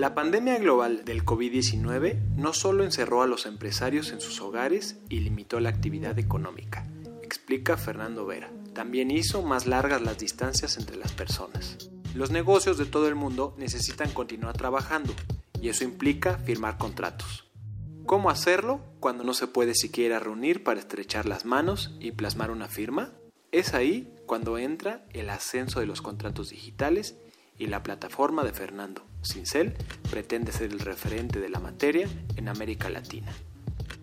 La pandemia global del COVID-19 no solo encerró a los empresarios en sus hogares y limitó la actividad económica, explica Fernando Vera. También hizo más largas las distancias entre las personas. Los negocios de todo el mundo necesitan continuar trabajando y eso implica firmar contratos. ¿Cómo hacerlo cuando no se puede siquiera reunir para estrechar las manos y plasmar una firma? Es ahí cuando entra el ascenso de los contratos digitales y la plataforma de Fernando, Cincel, pretende ser el referente de la materia en América Latina.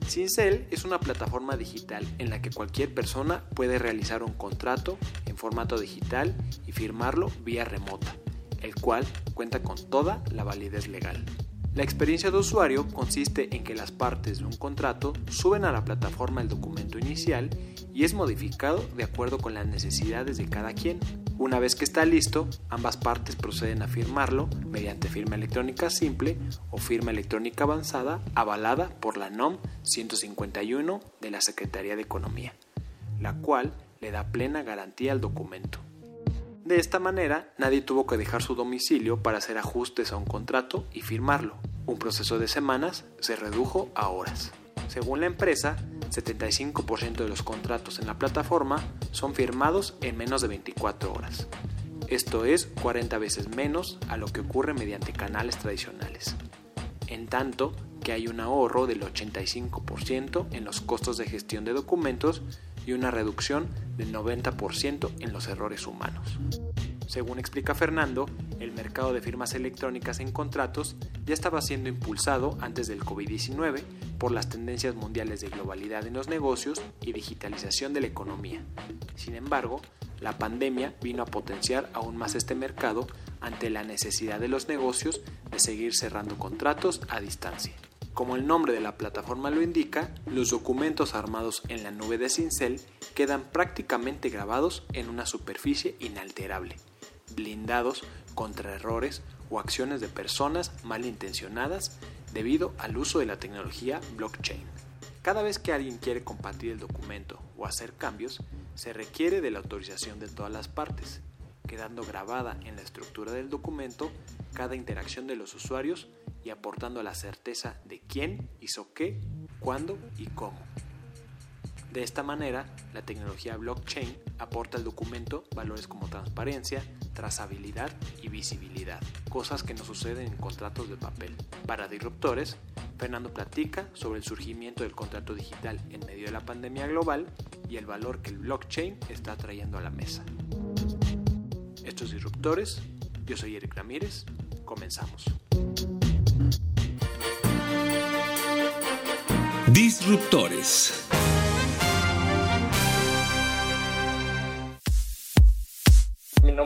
Cincel es una plataforma digital en la que cualquier persona puede realizar un contrato en formato digital y firmarlo vía remota, el cual cuenta con toda la validez legal. La experiencia de usuario consiste en que las partes de un contrato suben a la plataforma el documento inicial y es modificado de acuerdo con las necesidades de cada quien. Una vez que está listo, ambas partes proceden a firmarlo mediante firma electrónica simple o firma electrónica avanzada avalada por la NOM 151 de la Secretaría de Economía, la cual le da plena garantía al documento. De esta manera, nadie tuvo que dejar su domicilio para hacer ajustes a un contrato y firmarlo. Un proceso de semanas se redujo a horas. Según la empresa, 75% de los contratos en la plataforma son firmados en menos de 24 horas. Esto es 40 veces menos a lo que ocurre mediante canales tradicionales. En tanto que hay un ahorro del 85% en los costos de gestión de documentos y una reducción del 90% en los errores humanos. Según explica Fernando, el mercado de firmas electrónicas en contratos ya estaba siendo impulsado antes del COVID-19 por las tendencias mundiales de globalidad en los negocios y digitalización de la economía. Sin embargo, la pandemia vino a potenciar aún más este mercado ante la necesidad de los negocios de seguir cerrando contratos a distancia. Como el nombre de la plataforma lo indica, los documentos armados en la nube de Cincel quedan prácticamente grabados en una superficie inalterable, blindados contra errores o acciones de personas malintencionadas debido al uso de la tecnología blockchain. Cada vez que alguien quiere compartir el documento o hacer cambios, se requiere de la autorización de todas las partes, quedando grabada en la estructura del documento cada interacción de los usuarios y aportando la certeza de quién hizo qué, cuándo y cómo. De esta manera, la tecnología blockchain aporta al documento valores como transparencia, trazabilidad y visibilidad, cosas que no suceden en contratos de papel. Para disruptores, Fernando platica sobre el surgimiento del contrato digital en medio de la pandemia global y el valor que el blockchain está trayendo a la mesa. Estos disruptores, yo soy Eric Ramírez, comenzamos. Disruptores.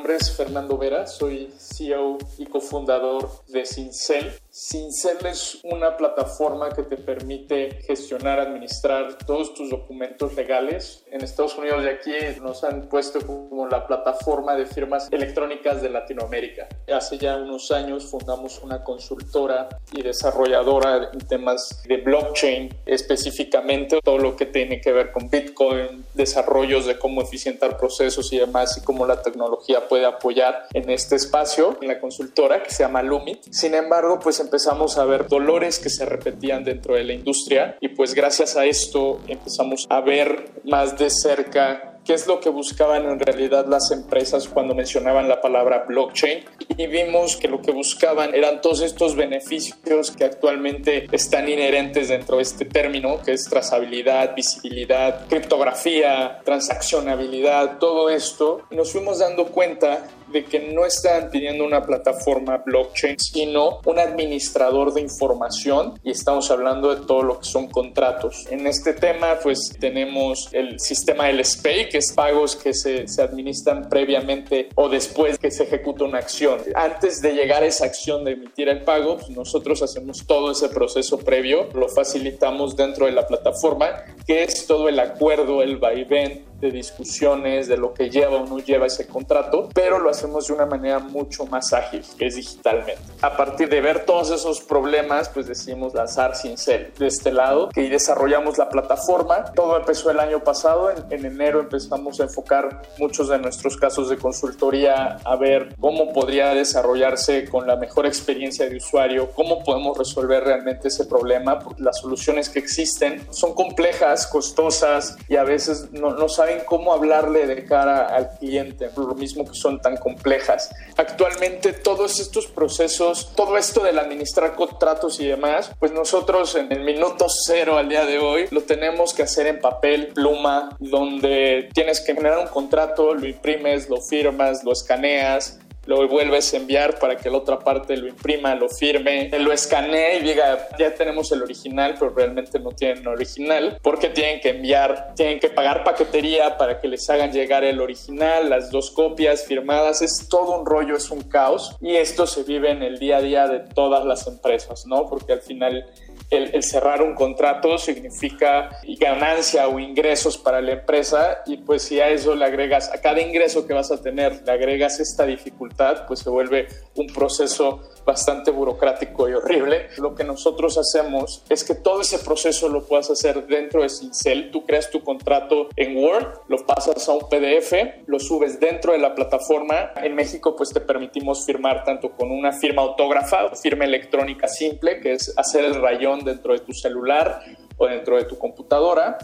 Nombre es Fernando Vera, soy CEO y cofundador de Cincel. Cincel es una plataforma que te permite gestionar, administrar todos tus documentos legales. En Estados Unidos y aquí nos han puesto como la plataforma de firmas electrónicas de Latinoamérica. Hace ya unos años fundamos una consultora y desarrolladora en temas de blockchain, específicamente todo lo que tiene que ver con Bitcoin, desarrollos de cómo eficientar procesos y demás y cómo la tecnología puede apoyar en este espacio, en la consultora que se llama Lumit. Sin embargo, pues empezamos a ver dolores que se repetían dentro de la industria y pues gracias a esto empezamos a ver más de cerca qué es lo que buscaban en realidad las empresas cuando mencionaban la palabra blockchain. Y vimos que lo que buscaban eran todos estos beneficios que actualmente están inherentes dentro de este término, que es trazabilidad, visibilidad, criptografía, transaccionabilidad, todo esto. Nos fuimos dando cuenta de que no están pidiendo una plataforma blockchain, sino un administrador de información y estamos hablando de todo lo que son contratos. En este tema, pues tenemos el sistema del SPAY, que es pagos que se, se administran previamente o después que se ejecuta una acción. Antes de llegar a esa acción de emitir el pago, pues nosotros hacemos todo ese proceso previo, lo facilitamos dentro de la plataforma, que es todo el acuerdo, el vaivén de discusiones, de lo que lleva o no lleva ese contrato, pero lo hacemos de una manera mucho más ágil, que es digitalmente. A partir de ver todos esos problemas, pues decidimos lanzar Cincel de este lado, que desarrollamos la plataforma. Todo empezó el año pasado, en, en enero empezamos a enfocar muchos de nuestros casos de consultoría a ver cómo podría desarrollarse con la mejor experiencia de usuario, cómo podemos resolver realmente ese problema, porque las soluciones que existen son complejas, costosas y a veces no, no saben cómo hablarle de cara al cliente, lo mismo que son tan complejas. Actualmente todos estos procesos, todo esto del administrar contratos y demás, pues nosotros en el minuto cero al día de hoy lo tenemos que hacer en papel, pluma, donde tienes que generar un contrato, lo imprimes, lo firmas, lo escaneas, lo vuelves a enviar para que la otra parte lo imprima, lo firme, lo escanee y diga, ya tenemos el original, pero realmente no tienen original, porque tienen que enviar, tienen que pagar paquetería para que les hagan llegar el original, las dos copias firmadas, es todo un rollo, es un caos y esto se vive en el día a día de todas las empresas, ¿no? Porque al final el, cerrar un contrato significa ganancia o ingresos para la empresa y pues si a eso le agregas, a cada ingreso que vas a tener, le agregas esta dificultad, pues se vuelve un proceso bastante burocrático y horrible. Lo que nosotros hacemos es que todo ese proceso lo puedas hacer dentro de Cincel. Tú creas tu contrato en Word, lo pasas a un PDF, lo subes dentro de la plataforma. En México pues te permitimos firmar tanto con una firma autógrafa firma electrónica simple, que es hacer el rayón dentro de tu celular o dentro de tu computadora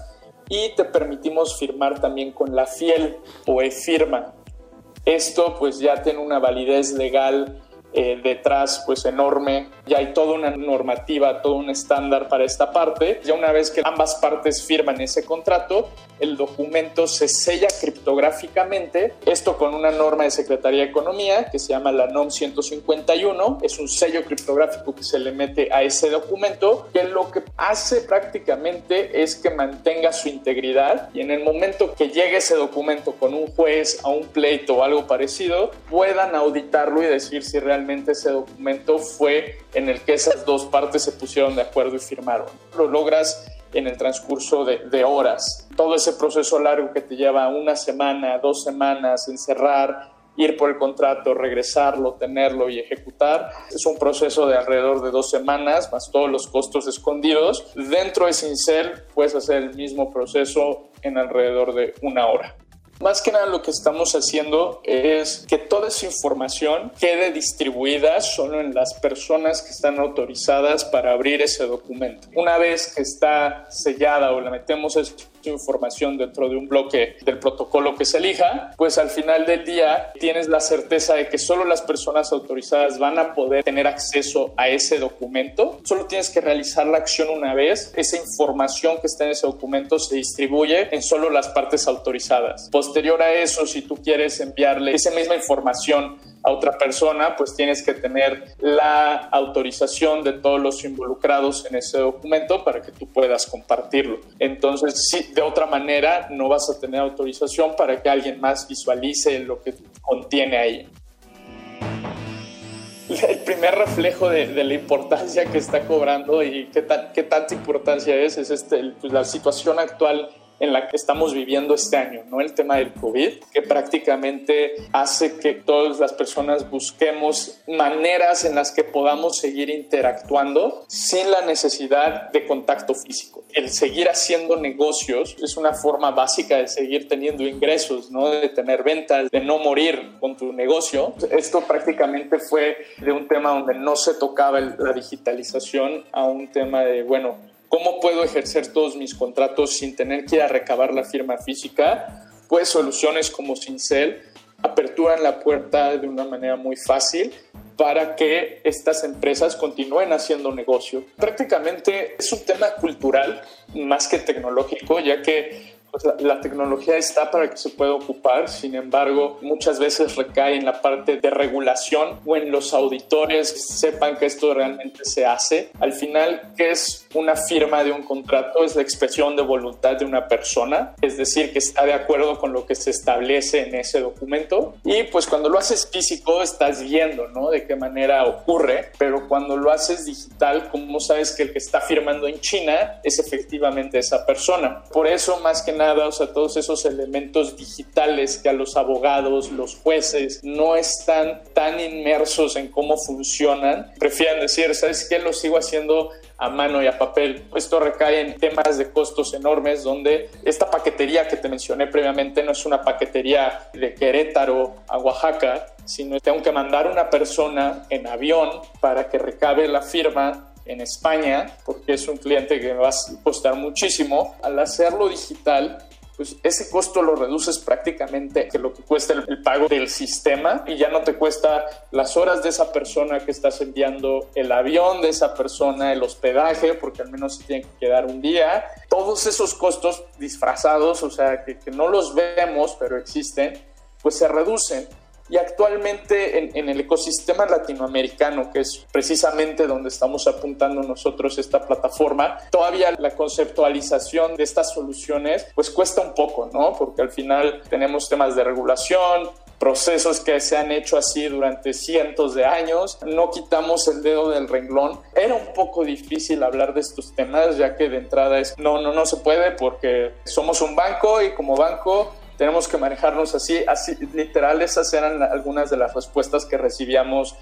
y te permitimos firmar también con la fiel o e-firma. Esto pues ya tiene una validez legal eh, detrás pues enorme, ya hay toda una normativa, todo un estándar para esta parte. Ya una vez que ambas partes firman ese contrato, el documento se sella criptográficamente, esto con una norma de Secretaría de Economía que se llama la NOM 151, es un sello criptográfico que se le mete a ese documento, que lo que hace prácticamente es que mantenga su integridad. Y en el momento que llegue ese documento con un juez a un pleito o algo parecido, puedan auditarlo y decir si realmente ese documento fue en el que esas dos partes se pusieron de acuerdo y firmaron. Lo logras en el transcurso de, horas. Todo ese proceso largo que te lleva una semana, dos semanas, encerrar, ir por el contrato, regresarlo, tenerlo y ejecutar. Es un proceso de alrededor de dos semanas, más todos los costos escondidos. Dentro de Cincel puedes hacer el mismo proceso en alrededor de una hora. Más que nada lo que estamos haciendo es que toda esa información quede distribuida solo en las personas que están autorizadas para abrir ese documento. Una vez que está sellada o le metemos esa información dentro de un bloque del protocolo que se elija, pues al final del día tienes la certeza de que solo las personas autorizadas van a poder tener acceso a ese documento. Solo tienes que realizar la acción una vez. Esa información que está en ese documento se distribuye en solo las partes autorizadas. Posterior a eso, si tú quieres enviarle esa misma información a otra persona, pues tienes que tener la autorización de todos los involucrados en ese documento para que tú puedas compartirlo. Entonces, de otra manera, no vas a tener autorización para que alguien más visualice lo que contiene ahí. El primer reflejo de, la importancia que está cobrando y qué, qué tanta importancia es, es este, pues, la situación actual en la que estamos viviendo este año, ¿no? El tema del COVID, que prácticamente hace que todas las personas busquemos maneras en las que podamos seguir interactuando sin la necesidad de contacto físico. El seguir haciendo negocios es una forma básica de seguir teniendo ingresos, ¿no? De tener ventas, de no morir con tu negocio. Esto prácticamente fue de un tema donde no se tocaba la digitalización a un tema de, bueno, ¿Cómo puedo ejercer todos mis contratos sin tener que ir a recabar la firma física? Pues soluciones como Cincel aperturan la puerta de una manera muy fácil para que estas empresas continúen haciendo negocio. Prácticamente es un tema cultural más que tecnológico, ya que la, tecnología está para que se pueda ocupar, sin embargo, muchas veces recae en la parte de regulación o en los auditores que sepan que esto realmente se hace. Al final, ¿qué es una firma de un contrato? Es la expresión de voluntad de una persona, es decir, que está de acuerdo con lo que se establece en ese documento. Y pues cuando lo haces físico, estás viendo, ¿no? De qué manera ocurre, pero cuando lo haces digital, ¿cómo sabes que el que está firmando en China es efectivamente esa persona? Por eso, más que nada, o sea, todos esos elementos digitales que a los abogados, los jueces no están tan inmersos en cómo funcionan, prefieren decir, ¿sabes qué? Lo sigo haciendo a mano y a papel. Esto recae en temas de costos enormes donde esta paquetería que te mencioné previamente no es una paquetería de Querétaro a Oaxaca, sino tengo que mandar una persona en avión para que recabe la firma en España, porque es un cliente que va a costar muchísimo. Al hacerlo digital, pues ese costo lo reduces prácticamente que lo que cuesta el, pago del sistema y ya no te cuesta las horas de esa persona que estás enviando, el avión de esa persona, el hospedaje, porque al menos se tiene que quedar un día. Todos esos costos disfrazados, o sea, que, que no los vemos, pero existen, pues se reducen y actualmente en, el ecosistema latinoamericano, que es precisamente donde estamos apuntando nosotros esta plataforma, todavía la conceptualización de estas soluciones pues cuesta un poco, ¿no? Porque al final tenemos temas de regulación, procesos que se han hecho así durante cientos de años, no quitamos el dedo del renglón. Era un poco difícil hablar de estos temas, ya que de entrada es, no, no, no se puede porque somos un banco y como banco tenemos que manejarnos así, así literal, esas eran algunas de las respuestas que recibíamos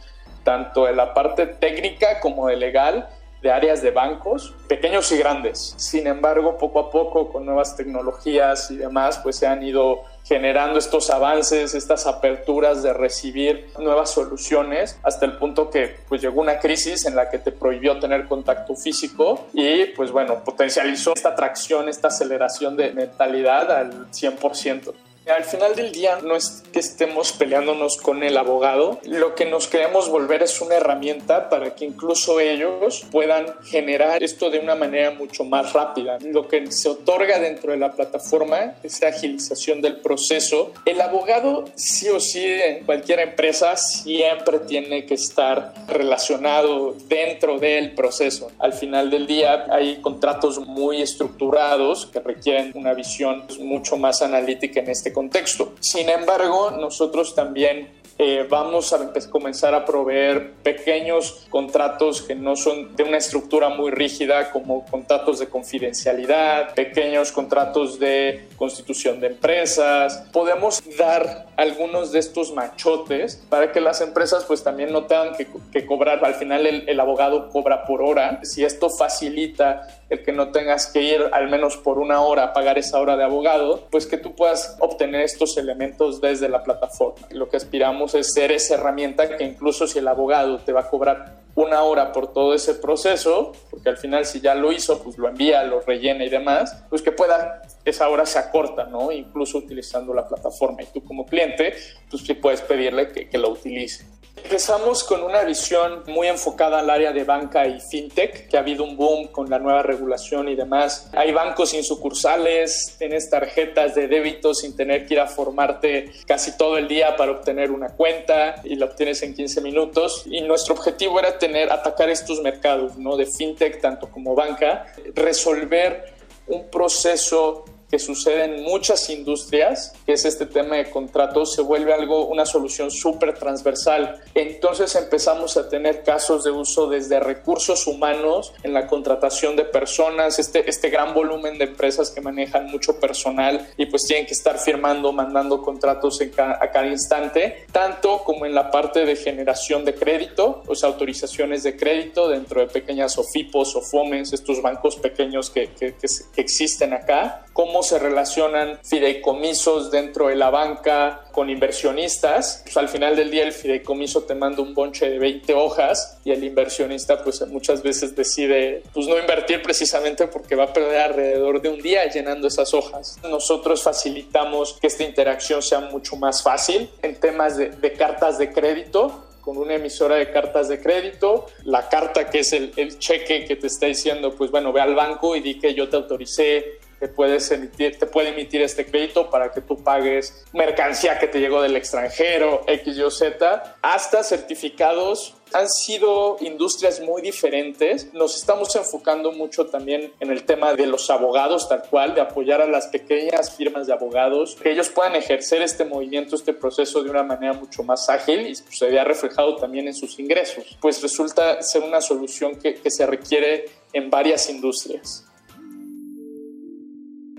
tanto en la parte técnica como de legal de áreas de bancos, pequeños y grandes. Sin embargo, poco a poco, con nuevas tecnologías y demás, pues se han ido generando estos avances, estas aperturas de recibir nuevas soluciones, hasta el punto que pues llegó una crisis en la que te prohibió tener contacto físico y pues bueno, potencializó esta atracción, esta aceleración de mentalidad al 100%. Al final del día no es que estemos peleándonos con el abogado, lo que nos queremos volver es una herramienta para que incluso ellos puedan generar esto de una manera mucho más rápida. Lo que se otorga dentro de la plataforma es la agilización del proceso. El abogado sí o sí en cualquier empresa siempre tiene que estar relacionado dentro del proceso. Al final del día hay contratos muy estructurados que requieren una visión mucho más analítica en este contexto. Sin embargo, nosotros también eh, vamos a comenzar a proveer pequeños contratos que no son de una estructura muy rígida como contratos de confidencialidad, pequeños contratos de constitución de empresas. Podemos dar algunos de estos machotes para que las empresas pues también no tengan que, cobrar. Al final el, el abogado cobra por hora. Si esto facilita el que no tengas que ir al menos por una hora a pagar esa hora de abogado, pues que tú puedas obtener estos elementos desde la plataforma. Lo que aspiramos es ser esa herramienta que incluso si el abogado te va a cobrar una hora por todo ese proceso, porque al final si ya lo hizo, pues lo envía, lo rellena y demás, pues que pueda, esa hora se acorta, ¿no? Incluso utilizando la plataforma. Y tú como cliente, pues sí puedes pedirle que, que utilice. Empezamos con una visión muy enfocada al área de banca y fintech, que ha habido un boom con la nueva regulación y demás. Hay bancos sin sucursales, tienes tarjetas de débito sin tener que ir a formarte casi todo el día para obtener una cuenta y la obtienes en 15 minutos. Y nuestro objetivo era tener, atacar estos mercados, ¿no? De fintech tanto como banca, resolver un proceso que sucede en muchas industrias, que es este tema de contratos, se vuelve algo, una solución súper transversal. Entonces empezamos a tener casos de uso desde recursos humanos en la contratación de personas, este, este gran volumen de empresas que manejan mucho personal y pues tienen que estar firmando, mandando contratos a cada instante, tanto como en la parte de generación de crédito, sea, autorizaciones de crédito dentro de pequeñas OFIPOS o FOMES, estos bancos pequeños que, que, que existen acá, como cómo se relacionan fideicomisos dentro de la banca con inversionistas. Pues al final del día el fideicomiso te manda un bonche de 20 hojas y el inversionista pues muchas veces decide pues no invertir precisamente porque va a perder alrededor de un día llenando esas hojas. Nosotros facilitamos que esta interacción sea mucho más fácil en temas de, de cartas de crédito con una emisora de cartas de crédito, la carta que es el, el cheque que te está diciendo, pues bueno, ve al banco y di que yo te autoricé te, puedes emitir, te puede emitir este crédito para que tú pagues mercancía que te llegó del extranjero, X, Y, Z, hasta certificados. Han sido industrias muy diferentes. Nos estamos enfocando mucho también en el tema de los abogados, tal cual, de apoyar a las pequeñas firmas de abogados, que ellos puedan ejercer este movimiento, este proceso de una manera mucho más ágil y pues, se vea reflejado también en sus ingresos. Pues resulta ser una solución que, que se requiere en varias industrias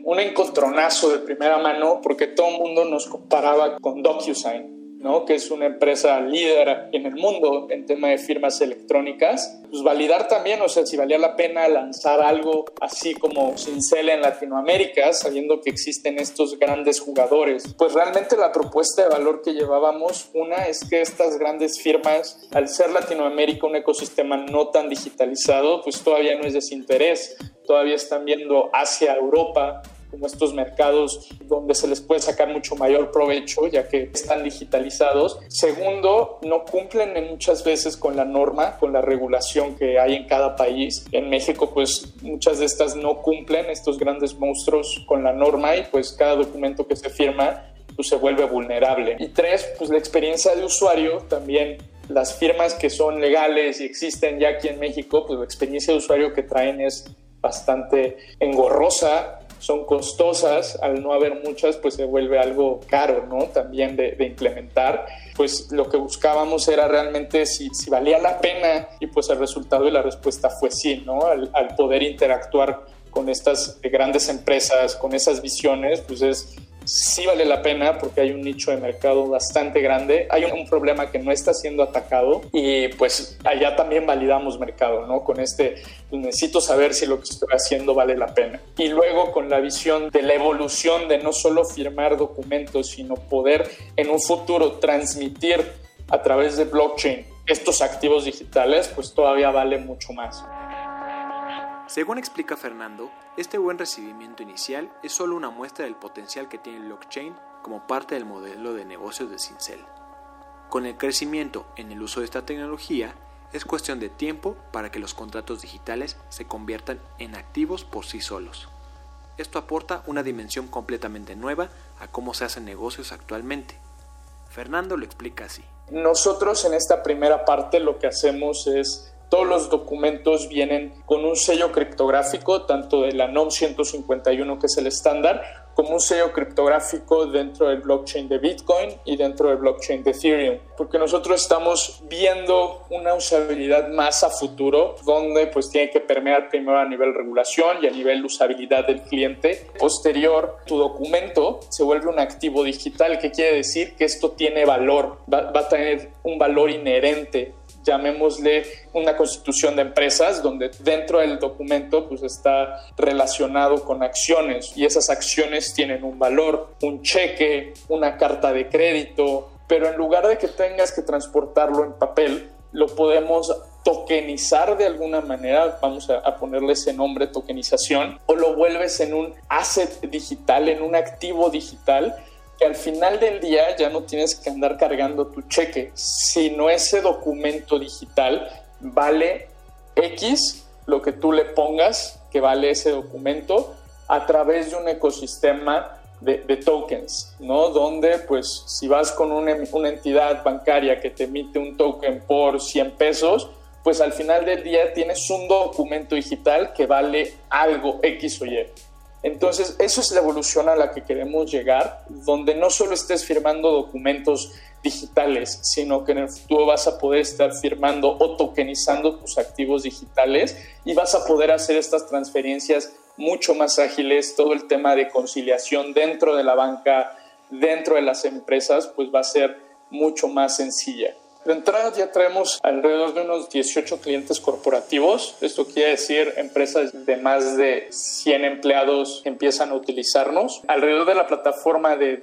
un encontronazo de primera mano porque todo el mundo nos comparaba con DocuSign, ¿no? que es una empresa líder en el mundo en tema de firmas electrónicas. Pues validar también, o sea, si valía la pena lanzar algo así como Cincel en Latinoamérica, sabiendo que existen estos grandes jugadores. Pues realmente la propuesta de valor que llevábamos, una es que estas grandes firmas, al ser Latinoamérica un ecosistema no tan digitalizado, pues todavía no es desinterés. Todavía están viendo hacia Europa como estos mercados donde se les puede sacar mucho mayor provecho ya que están digitalizados. Segundo, no cumplen muchas veces con la norma, con la regulación que hay en cada país. En México pues muchas de estas no cumplen, estos grandes monstruos con la norma y pues cada documento que se firma pues se vuelve vulnerable. Y tres, pues la experiencia de usuario también las firmas que son legales y existen ya aquí en México, pues la experiencia de usuario que traen es bastante engorrosa, son costosas, al no haber muchas, pues se vuelve algo caro, ¿no? También de, implementar. Pues lo que buscábamos era realmente si, si, valía la pena y pues el resultado y la respuesta fue sí, ¿no? Al, al poder interactuar con estas grandes empresas, con esas visiones, pues es sí vale la pena porque hay un nicho de mercado bastante grande, hay un problema que no está siendo atacado y pues allá también validamos mercado, ¿no? Con este, necesito saber si lo que estoy haciendo vale la pena. Y luego con la visión de la evolución de no solo firmar documentos, sino poder en un futuro transmitir a través de blockchain estos activos digitales, pues todavía vale mucho más. Según explica Fernando, este buen recibimiento inicial es solo una muestra del potencial que tiene el blockchain como parte del modelo de negocios de Cincel. Con el crecimiento en el uso de esta tecnología, es cuestión de tiempo para que los contratos digitales se conviertan en activos por sí solos. Esto aporta una dimensión completamente nueva a cómo se hacen negocios actualmente. Fernando lo explica así. Nosotros en esta primera parte lo que hacemos es todos los documentos vienen con un sello criptográfico, tanto de la NOM 151, que es el estándar, como un sello criptográfico dentro del blockchain de Bitcoin y dentro del blockchain de Ethereum, porque nosotros estamos viendo una usabilidad más a futuro, donde pues tiene que permear primero a nivel regulación y a nivel usabilidad del cliente. Posterior, tu documento se vuelve un activo digital, que quiere decir que esto tiene valor, va, va a tener un valor inherente llamémosle una constitución de empresas, donde dentro del documento pues está relacionado con acciones y esas acciones tienen un valor, un cheque, una carta de crédito, pero en lugar de que tengas que transportarlo en papel, lo podemos tokenizar de alguna manera, vamos a, ponerle ese nombre tokenización, o lo vuelves en un asset digital, en un activo digital que al final del día ya no tienes que andar cargando tu cheque, sino ese documento digital vale X, lo que tú le pongas que vale ese documento, a través de un ecosistema de, tokens, ¿no? Donde, pues, si vas con una, una entidad bancaria que te emite un token por 100 pesos, pues al final del día tienes un documento digital que vale algo X o Y. Entonces, eso es la evolución a la que queremos llegar, donde no solo estés firmando documentos digitales, sino que en el futuro vas a poder estar firmando o tokenizando tus activos digitales y vas a poder hacer estas transferencias mucho más ágiles. Todo el tema de conciliación dentro de la banca, dentro de las empresas, pues va a ser mucho más sencilla. De entrada ya traemos alrededor de unos 18 clientes corporativos. Esto quiere decir empresas de más de 100 empleados empiezan a utilizarnos. Alrededor de la plataforma de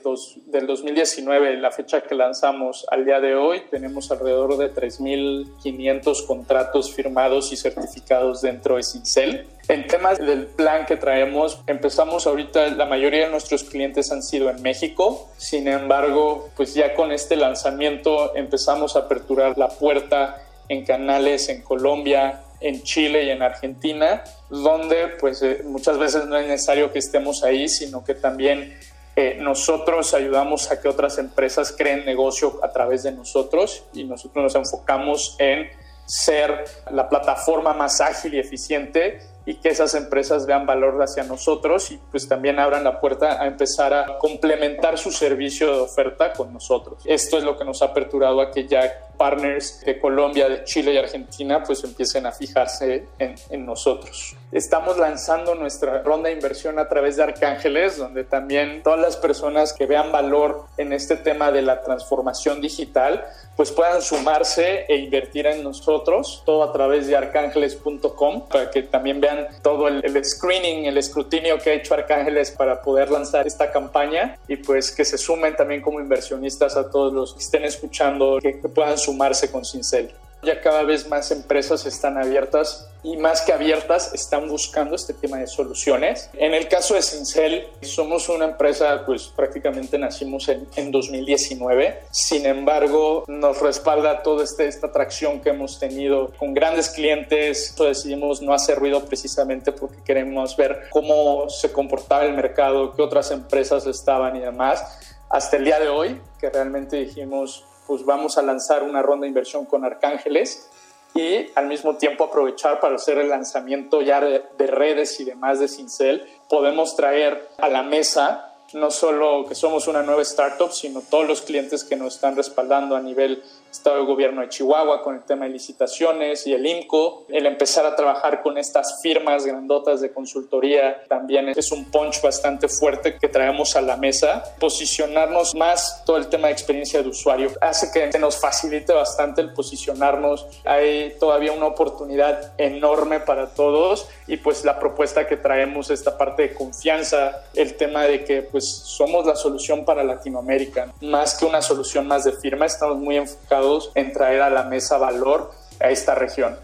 del 2019, la fecha que lanzamos al día de hoy, tenemos alrededor de 3.500 contratos firmados y certificados dentro de Cincel. En temas del plan que traemos, empezamos ahorita, la mayoría de nuestros clientes han sido en México, sin embargo, pues ya con este lanzamiento empezamos a aperturar la puerta en canales en Colombia, en Chile y en Argentina, donde pues eh, muchas veces no es necesario que estemos ahí, sino que también eh, nosotros ayudamos a que otras empresas creen negocio a través de nosotros y nosotros nos enfocamos en ser la plataforma más ágil y eficiente y que esas empresas vean valor hacia nosotros y pues también abran la puerta a empezar a complementar su servicio de oferta con nosotros. Esto es lo que nos ha aperturado a que ya partners de Colombia, de Chile y Argentina pues empiecen a fijarse en, en, nosotros. Estamos lanzando nuestra ronda de inversión a través de Arcángeles, donde también todas las personas que vean valor en este tema de la transformación digital pues puedan sumarse e invertir en nosotros, todo a través de arcángeles.com, para que también vean todo el, screening, el escrutinio que ha hecho Arcángeles para poder lanzar esta campaña y pues que se sumen también como inversionistas a todos los que estén escuchando, que, que puedan sumarse con Cincel. Ya cada vez más empresas están abiertas y más que abiertas están buscando este tema de soluciones. En el caso de Cincel, somos una empresa, pues prácticamente nacimos en, en 2019. Sin embargo, nos respalda toda este, esta atracción que hemos tenido con grandes clientes. decidimos no hacer ruido precisamente porque queremos ver cómo se comportaba el mercado, qué otras empresas estaban y demás. Hasta el día de hoy, que realmente dijimos, pues vamos a lanzar una ronda de inversión con Arcángeles y al mismo tiempo aprovechar para hacer el lanzamiento ya de, de redes y demás de Cincel. Podemos traer a la mesa no solo que somos una nueva startup, sino todos los clientes que nos están respaldando a nivel Estado de Gobierno de Chihuahua con el tema de licitaciones y el IMCO. El empezar a trabajar con estas firmas grandotas de consultoría también es un punch bastante fuerte que traemos a la mesa. Posicionarnos más todo el tema de experiencia de usuario hace que se nos facilite bastante el posicionarnos. Hay todavía una oportunidad enorme para todos y pues la propuesta que traemos, esta parte de confianza, el tema de que pues somos la solución para Latinoamérica, más que una solución más de firma, estamos muy enfocados en traer a la mesa valor a esta región.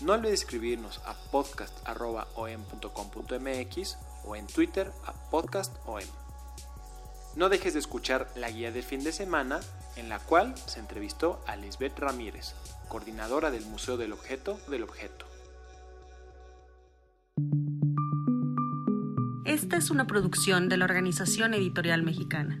No olvides escribirnos a podcast.om.com.mx o en Twitter a podcastom. No dejes de escuchar la guía del fin de semana en la cual se entrevistó a Lisbeth Ramírez, coordinadora del Museo del Objeto del Objeto. Esta es una producción de la Organización Editorial Mexicana.